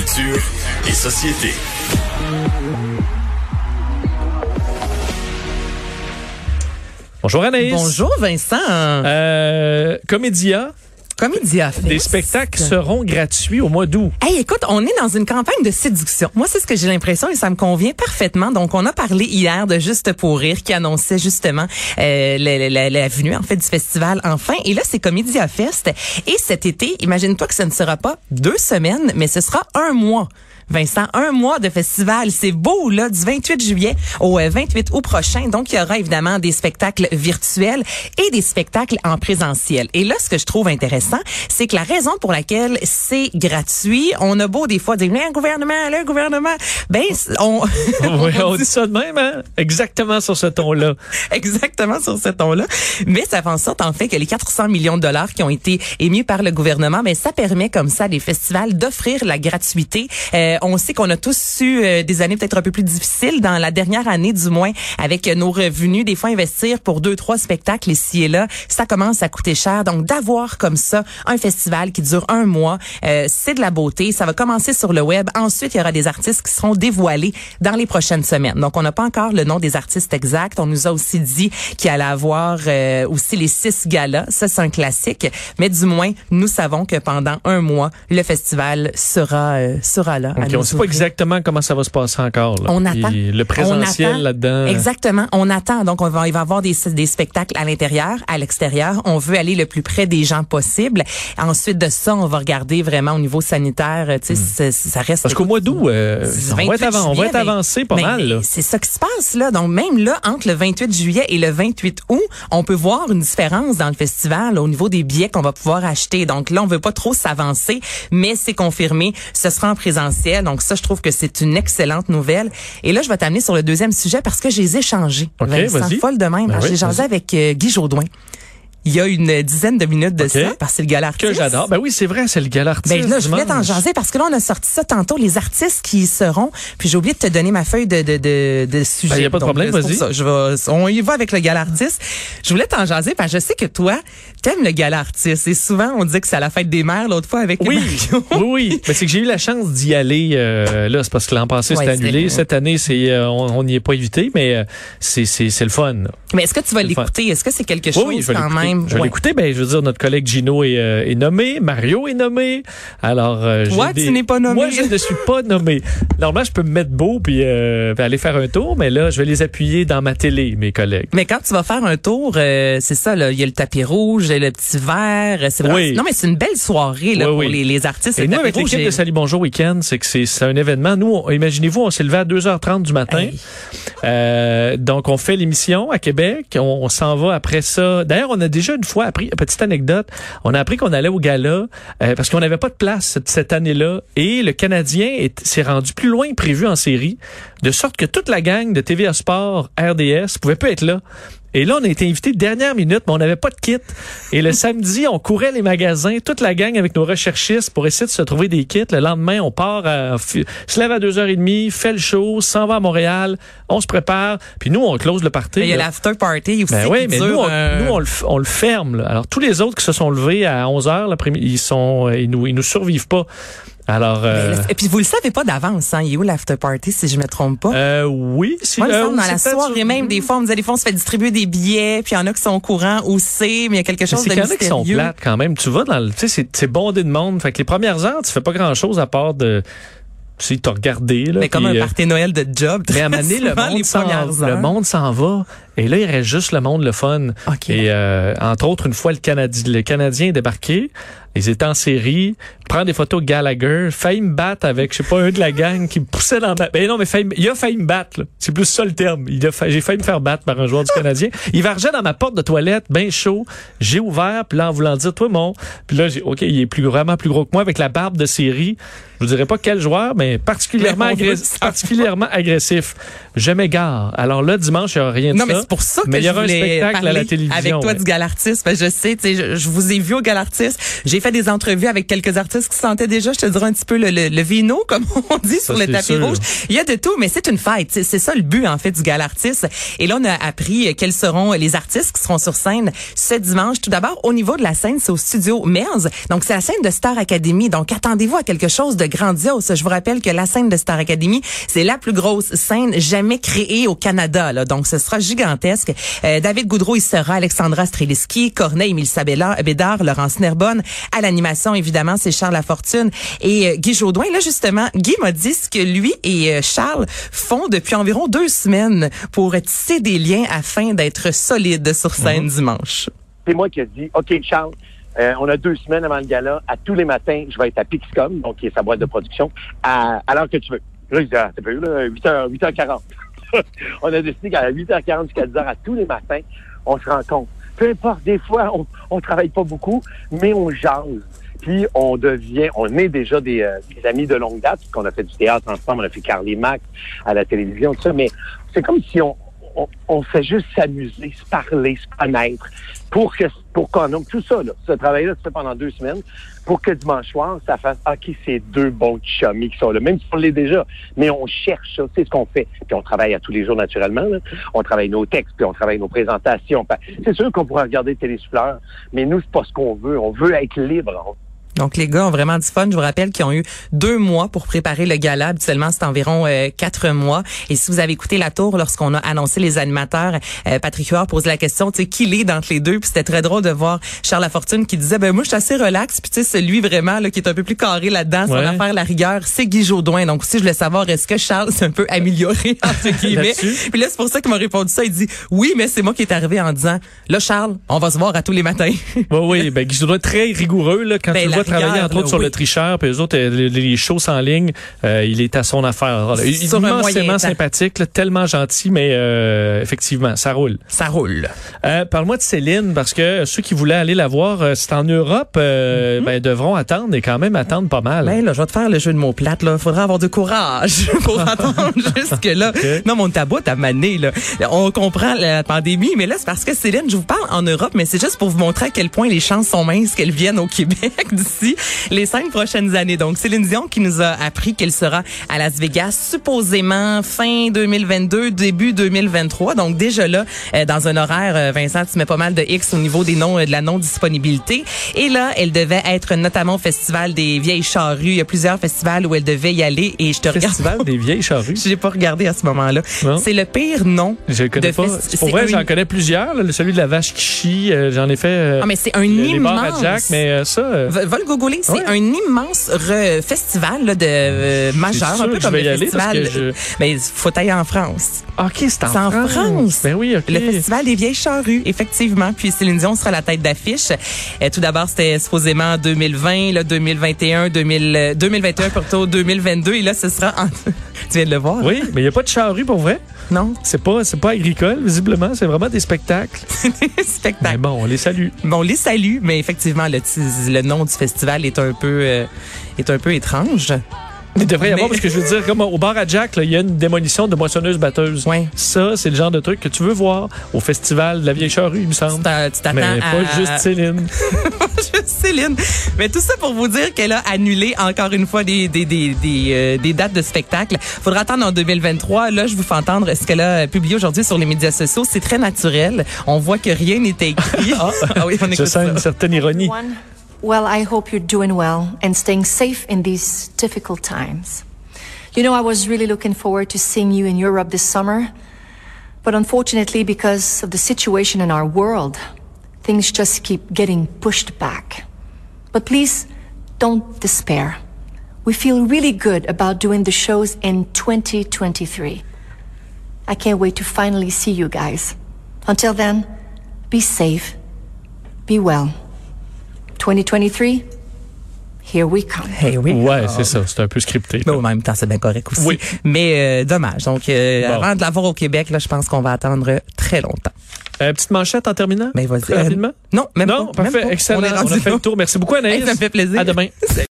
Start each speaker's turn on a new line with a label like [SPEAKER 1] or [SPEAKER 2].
[SPEAKER 1] Culture et société.
[SPEAKER 2] Bonjour Anaïs.
[SPEAKER 3] Bonjour Vincent.
[SPEAKER 2] Euh, Comédia,
[SPEAKER 3] Comédia Fest.
[SPEAKER 2] des spectacles seront gratuits au mois d'août.
[SPEAKER 3] Hey, écoute, on est dans une campagne de séduction. Moi, c'est ce que j'ai l'impression et ça me convient parfaitement. Donc, on a parlé hier de Juste pour rire qui annonçait justement euh, la, la, la venue en fait du festival enfin. Et là, c'est Comédia Fest. Et cet été, imagine-toi que ce ne sera pas deux semaines, mais ce sera un mois. Vincent, un mois de festival, c'est beau là, du 28 juillet au 28 août prochain. Donc il y aura évidemment des spectacles virtuels et des spectacles en présentiel. Et là, ce que je trouve intéressant, c'est que la raison pour laquelle c'est gratuit, on a beau des fois dire le gouvernement, le gouvernement, ben on
[SPEAKER 2] Oui, on dit ça de même, hein? Exactement sur ce ton-là.
[SPEAKER 3] exactement sur ce ton-là, mais ça fait en sorte en fait que les 400 millions de dollars qui ont été émis par le gouvernement, ben ça permet comme ça à des festivals d'offrir la gratuité. Euh, on sait qu'on a tous eu euh, des années peut-être un peu plus difficiles dans la dernière année du moins avec euh, nos revenus. Des fois investir pour deux trois spectacles ici et là, ça commence à coûter cher. Donc d'avoir comme ça un festival qui dure un mois, euh, c'est de la beauté. Ça va commencer sur le web. Ensuite, il y aura des artistes qui seront dévoilés dans les prochaines semaines. Donc on n'a pas encore le nom des artistes exacts. On nous a aussi dit qu'il allait avoir euh, aussi les six galas. Ça c'est un classique. Mais du moins, nous savons que pendant un mois, le festival sera euh, sera là.
[SPEAKER 2] On sait pas exactement comment ça va se passer encore. Là.
[SPEAKER 3] On attend.
[SPEAKER 2] Le présentiel là-dedans.
[SPEAKER 3] Exactement. On attend. Donc, on va, il va y avoir des, des spectacles à l'intérieur, à l'extérieur. On veut aller le plus près des gens possible. Ensuite de ça, on va regarder vraiment au niveau sanitaire. euh, Tu sais, c'est- ça reste.
[SPEAKER 2] Hmm. Parce qu'au mois d'août, euh, on, va être
[SPEAKER 3] 28
[SPEAKER 2] avan- on va être avancé pas
[SPEAKER 3] mais-
[SPEAKER 2] mal. Là.
[SPEAKER 3] C'est ça qui se passe là. Donc même là, entre le 28 juillet et le 28 août, on peut voir une différence dans le festival au niveau des billets qu'on va pouvoir acheter. Donc là, on veut pas trop s'avancer, mais c'est confirmé. Ce sera en présentiel. Donc ça, je trouve que c'est une excellente nouvelle. Et là, je vais t'amener sur le deuxième sujet parce que j'ai échangé.
[SPEAKER 2] OK,
[SPEAKER 3] Vincent, folle de même.
[SPEAKER 2] Ben oui,
[SPEAKER 3] j'ai échangé
[SPEAKER 2] vas-y.
[SPEAKER 3] avec euh, Guy Jodoin. Il y a une dizaine de minutes de ça, parce que c'est le gala
[SPEAKER 2] Que
[SPEAKER 3] artiste.
[SPEAKER 2] j'adore. Ben oui, c'est vrai, c'est le gala artiste.
[SPEAKER 3] Ben là, je voulais t'en jaser parce que là, on a sorti ça tantôt, les artistes qui y seront. Puis j'ai oublié de te donner ma feuille de, de, de, de sujet.
[SPEAKER 2] Ben, y a pas de
[SPEAKER 3] Donc,
[SPEAKER 2] problème,
[SPEAKER 3] c'est
[SPEAKER 2] vas-y.
[SPEAKER 3] Je vais, on y va avec le gala artiste. Je voulais t'en jaser parce que je sais que toi, t'aimes le gala artiste. Et souvent, on dit que c'est à la fête des mères l'autre fois avec
[SPEAKER 2] Oui,
[SPEAKER 3] Mario.
[SPEAKER 2] oui, oui. Mais c'est que j'ai eu la chance d'y aller. euh, là, c'est parce que l'an passé,
[SPEAKER 3] Ouais,
[SPEAKER 2] c'était
[SPEAKER 3] c'était-
[SPEAKER 2] annulé. Cette année, c'est euh, on n'y est pas évité, mais euh, c'est c'est c'est le fun. là.
[SPEAKER 3] Mais est-ce que tu vas
[SPEAKER 2] C'est
[SPEAKER 3] l'écouter? Est-ce que c'est quelque chose
[SPEAKER 2] oui, je vais
[SPEAKER 3] quand
[SPEAKER 2] l'écouter.
[SPEAKER 3] Même?
[SPEAKER 2] Je vais
[SPEAKER 3] Ouais.
[SPEAKER 2] l'écouter. Ben, je veux dire, notre collègue Gino est, euh, est nommé, Mario est nommé. Alors, euh, des-
[SPEAKER 3] tu n'es pas nommé.
[SPEAKER 2] Moi, je ne suis pas nommé. Normalement, je peux me mettre beau puis, euh, puis aller faire un tour, mais là, je vais les appuyer dans ma télé, mes collègues.
[SPEAKER 3] Mais quand tu vas faire un tour, euh, c'est ça, là, il y a le tapis rouge, le petit verre. C'est vraiment-
[SPEAKER 2] Oui.
[SPEAKER 3] Non, mais c'est une belle soirée là,
[SPEAKER 2] Oui,
[SPEAKER 3] pour les, les artistes.
[SPEAKER 2] Et
[SPEAKER 3] Le
[SPEAKER 2] nous, avec l'équipe de Salut Bonjour Week-end, c'est que c'est un événement. Nous, imaginez-vous, on s'est levé à 2h30 du matin.
[SPEAKER 3] Hey.
[SPEAKER 2] Donc, on fait l'émission à Québec. On, on s'en va après ça. D'ailleurs, on a déjà une fois appris, petite anecdote, on a appris qu'on allait au gala euh, parce qu'on n'avait pas de place cette, année-là. Et le Canadien est- s'est rendu plus loin prévu en série, de sorte que toute la gang de TVA Sport, RDS, pouvait pas être là. Et là, on a été invité dernière minute, mais on n'avait pas de kit. Et le samedi, on courait les magasins, toute la gang avec nos recherchistes pour essayer de se trouver des kits. Le lendemain, on part, à, se lève à 2h30, fait le show, s'en va à Montréal, on se prépare, puis nous, on close le party.
[SPEAKER 3] Il y a l'after party aussi
[SPEAKER 2] Ben oui, mais nous, on,
[SPEAKER 3] euh,
[SPEAKER 2] nous, on le, f- on le ferme. là. Alors, tous les autres qui se sont levés à 11 h l'après-midi, ils sont, euh, ils nous, ils nous survivent pas. Alors, euh,
[SPEAKER 3] Et puis vous le savez pas d'avance, hein, il est où l'after party si je me trompe pas?
[SPEAKER 2] euh, oui, si
[SPEAKER 3] Moi, il me
[SPEAKER 2] euh,
[SPEAKER 3] dans
[SPEAKER 2] c'est
[SPEAKER 3] la soirée même, des fois, on me disait, des fois, on se fait distribuer des billets, puis il y en a qui sont au courant où c'est, mais il y a quelque chose
[SPEAKER 2] c'est
[SPEAKER 3] de
[SPEAKER 2] y en a qui sont
[SPEAKER 3] mystérieux.
[SPEAKER 2] plates quand même. Tu vas dans le, tu sais, c'est, c'est bondé de monde. Fait que les premières heures, tu fais pas grand chose à part de, tu sais, t'as regardé, là.
[SPEAKER 3] Mais comme un
[SPEAKER 2] euh,
[SPEAKER 3] party Noël de job.
[SPEAKER 2] mais à
[SPEAKER 3] très
[SPEAKER 2] donné, le monde s'en, le monde s'en va. Et là, il reste juste le monde, le fun.
[SPEAKER 3] OK.
[SPEAKER 2] Et euh, entre autres, une fois le Canadien, le Canadien est débarqué, ils étaient en série, prend des photos Gallagher, failli me battre avec, je sais pas, un de la gang qui me poussait dans ma... Ben non, mais failli il a failli me battre. C'est plus ça le terme. Il a J'ai failli me faire battre par un joueur du Canadien. Il vargeait dans ma porte de toilette, bien chaud. J'ai ouvert, puis là, en voulant dire, toi, mon... Puis là, j'ai, OK, il est plus vraiment plus gros que moi, avec la barbe de série. Je vous dirais pas quel joueur, mais particulièrement,
[SPEAKER 3] Mais
[SPEAKER 2] agressif, particulièrement agressif. Je m'égare. Alors là, dimanche, il n'y aura rien de
[SPEAKER 3] Non,
[SPEAKER 2] ça.
[SPEAKER 3] Pour ça que
[SPEAKER 2] Mais il y
[SPEAKER 3] je
[SPEAKER 2] aura un
[SPEAKER 3] voulais
[SPEAKER 2] spectacle à la
[SPEAKER 3] parler
[SPEAKER 2] télévision,
[SPEAKER 3] avec toi
[SPEAKER 2] ouais.
[SPEAKER 3] du Galartiste. Parce que je sais, tu sais, je, je vous ai vu au Galartiste. J'ai fait des entrevues avec quelques artistes tu sentais déjà, je te dirais un petit peu le, le, le vino, comme on dit sur le tapis
[SPEAKER 2] sûr.
[SPEAKER 3] rouge. Il y a de tout, mais c'est une fête. C'est- ça le but, en fait, du gala artiste. Et là, on a appris quels seront les artistes qui seront sur scène ce dimanche. Tout d'abord, au niveau de la scène, c'est au studio Merz. Donc, c'est la scène de Star Academy. Donc, attendez-vous à quelque chose de grandiose. Je vous rappelle que la scène de Star Academy, c'est la plus grosse scène jamais créée au Canada. Là. Donc, ce sera gigantesque. Euh, David Goudreau, il sera Alexandra Streliski, Corneille Milsa Bédard, Laurence Nerbonne. À l'animation, évidemment, c'est Charles Lafortune et euh, Guy Jodoin. Là, justement, Guy m'a dit ce que lui et euh, Charles font depuis environ deux semaines pour tisser des liens afin d'être solides sur scène dimanche.
[SPEAKER 4] c'est moi qui ai dit, OK, Charles, euh, on a deux semaines avant le gala. À tous les matins, je vais être à Pixcom, donc qui est sa boîte de production, à, à l'heure que tu veux. Là, je dis, ah, t'as peu, là, 8h, 8h40. on a décidé qu'à 8h40 jusqu'à 10h, à tous les matins, on se rencontre. Peu importe, des fois, on, on travaille pas beaucoup, mais on jase. Puis on devient, on est déjà des, euh, des amis de longue date, qu'on a fait du théâtre ensemble, on a fait Carly Max à la télévision, tout ça, mais c'est comme si on, on, fait juste s'amuser, se parler, se connaître, pour que pour qu'on tout ça, là, ce travail-là se fait pendant deux semaines, pour que dimanche soir, ça fasse OK, c'est deux bons chummies qui sont là, même si on l'est déjà, mais on cherche ça, c'est ce qu'on fait. Puis on travaille à tous les jours naturellement. Là. On travaille nos textes, puis on travaille nos présentations. C'est sûr qu'on pourrait regarder Télésouffleur, mais nous, c'est pas ce qu'on veut. On veut être libre.
[SPEAKER 3] Donc, les gars ont vraiment du fun. Je vous rappelle qu'ils ont eu deux mois pour préparer le gala. Habituellement, c'est environ euh, quatre mois. Et si vous avez écouté la tour lorsqu'on a annoncé les animateurs, euh, Patrick Huard posait la question, tu sais, qui l'est d'entre les deux? Puis c'était très drôle de voir Charles Lafortune qui disait, ben moi, je suis assez relax. Puis tu sais, celui vraiment là, qui est un peu plus carré là-dedans, son
[SPEAKER 2] Ouais.
[SPEAKER 3] affaire, la rigueur, c'est Guy Jodoin. Donc aussi, je voulais savoir, est-ce que Charles s'est un peu amélioré, entre guillemets? Puis là, c'est pour ça qu'il m'a répondu ça. Il dit, oui, mais c'est moi qui est arrivé en disant, là, Charles, on va se voir à tous les matins.
[SPEAKER 2] Oui, oui, ben, Guy être très rigoureux, là, quand
[SPEAKER 3] Ben,
[SPEAKER 2] tu le vois
[SPEAKER 3] rigueur,
[SPEAKER 2] entre autres, sur le tricheur, puis les autres, euh, les, shows en ligne, euh, il est à son affaire. là. Il est immensément sympathique, là, tellement gentil, mais euh, effectivement, ça roule.
[SPEAKER 3] Ça roule.
[SPEAKER 2] Euh, Parle-moi de Céline, parce que ceux qui voulaient aller la voir, euh, c'est en Europe, euh, ben, devront attendre, et quand même attendre pas mal.
[SPEAKER 3] Ben là, je vais te faire le jeu de mots plates. Là, faudra avoir du courage pour attendre jusque là.
[SPEAKER 2] Ok.
[SPEAKER 3] Non, mon tabou à mané là. On comprend la pandémie, mais là c'est parce que Céline, je vous parle en Europe, mais c'est juste pour vous montrer à quel point les chances sont minces qu'elle vienne au Québec d'ici les cinq prochaines années. Donc Céline Dion qui nous a appris qu'elle sera à Las Vegas supposément fin 2022, début 2023. Donc déjà là, euh, dans un horaire, euh, Vincent, tu mets pas mal de X au niveau des noms euh, de la non disponibilité. Et là, elle devait être notamment au festival des vieilles charrues. Il y a plusieurs festivals où elle devait y aller et je te regarde.
[SPEAKER 2] Festival des vieilles charrues?
[SPEAKER 3] Je l'ai pas regardé à ce moment-là. C'est le pire nom.
[SPEAKER 2] Je connais pas. Pour vrai, j'en connais plusieurs. là, celui de la vache qui chie, euh, j'en ai fait. euh,
[SPEAKER 3] Ah, mais c'est un immense.
[SPEAKER 2] Jack, mais euh, ça.
[SPEAKER 3] Va, va le c'est
[SPEAKER 2] Ouais.
[SPEAKER 3] un immense re- festival là, de euh, majeur, un peu comme le festival.
[SPEAKER 2] que je-
[SPEAKER 3] Mais faut aller en France.
[SPEAKER 2] Ok, c'est en,
[SPEAKER 3] en France.
[SPEAKER 2] Ben oui, ok.
[SPEAKER 3] Le festival des vieilles charrues, effectivement. Puis Céline Dion sera la tête d'affiche. Euh, tout d'abord, c'était supposément 2020, là, 2021, 2000, euh, 2021 plutôt 2022. Et là, ce sera en... tu viens de le voir?
[SPEAKER 2] Oui, mais il n'y a pas de charrue pour vrai.
[SPEAKER 3] Non?
[SPEAKER 2] C'est pas, c'est pas agricole, visiblement. C'est vraiment des spectacles.
[SPEAKER 3] Spectacle.
[SPEAKER 2] Mais bon, on les salue.
[SPEAKER 3] Bon, on les salue, mais effectivement, le, ti- le nom du festival est un peu, euh, est un peu étrange.
[SPEAKER 2] Il devrait y avoir, parce que je veux dire, comme au bar à Jack, il y a une démolition de moissonneuse-batteuse.
[SPEAKER 3] Ouais.
[SPEAKER 2] Ça, c'est le genre de truc que tu veux voir au festival de la vieille charrue, il me semble.
[SPEAKER 3] Tu t'attends
[SPEAKER 2] Mais
[SPEAKER 3] à...
[SPEAKER 2] pas juste Céline.
[SPEAKER 3] juste Céline. Mais tout ça pour vous dire qu'elle a annulé encore une fois des, des, des, des, euh, des dates de spectacle. Faudra attendre en 2023. Là, je vous fais entendre ce qu'elle a publié aujourd'hui sur les médias sociaux. C'est très naturel. On voit que rien n'est écrit.
[SPEAKER 2] Ah,
[SPEAKER 3] oui, on
[SPEAKER 2] je
[SPEAKER 3] écoute
[SPEAKER 2] sens
[SPEAKER 3] ça.
[SPEAKER 2] une certaine ironie.
[SPEAKER 5] One, well, I hope you're doing well and staying safe in these difficult times. You know, I was really looking forward to seeing you in Europe this summer, but unfortunately, because of the situation in our world, things just keep getting pushed back. But please, don't despair. We feel really good about doing the shows in 2023. I can't wait to finally see you guys. Until then, be safe, be well. 2023, here we come.
[SPEAKER 3] Eh oui.
[SPEAKER 2] Ouais, c'est ça. C'est un peu scripté.
[SPEAKER 3] Mais en même temps, c'est bien correct aussi.
[SPEAKER 2] Oui.
[SPEAKER 3] Mais euh, dommage. Donc, euh,
[SPEAKER 2] Bon.
[SPEAKER 3] avant de l'avoir au Québec, là, je pense qu'on va attendre très longtemps.
[SPEAKER 2] Euh, petite manchette en terminant?
[SPEAKER 3] Mais vas-y.
[SPEAKER 2] Très
[SPEAKER 3] Euh,
[SPEAKER 2] rapidement?
[SPEAKER 3] non, même
[SPEAKER 2] non,
[SPEAKER 3] pas, même
[SPEAKER 2] parfait.
[SPEAKER 3] pas.
[SPEAKER 2] Excellent.
[SPEAKER 3] On est
[SPEAKER 2] On,
[SPEAKER 3] rendu
[SPEAKER 2] a fait le tour. Merci beaucoup, Anaïs.
[SPEAKER 3] Hey, ça me fait plaisir.
[SPEAKER 2] À demain.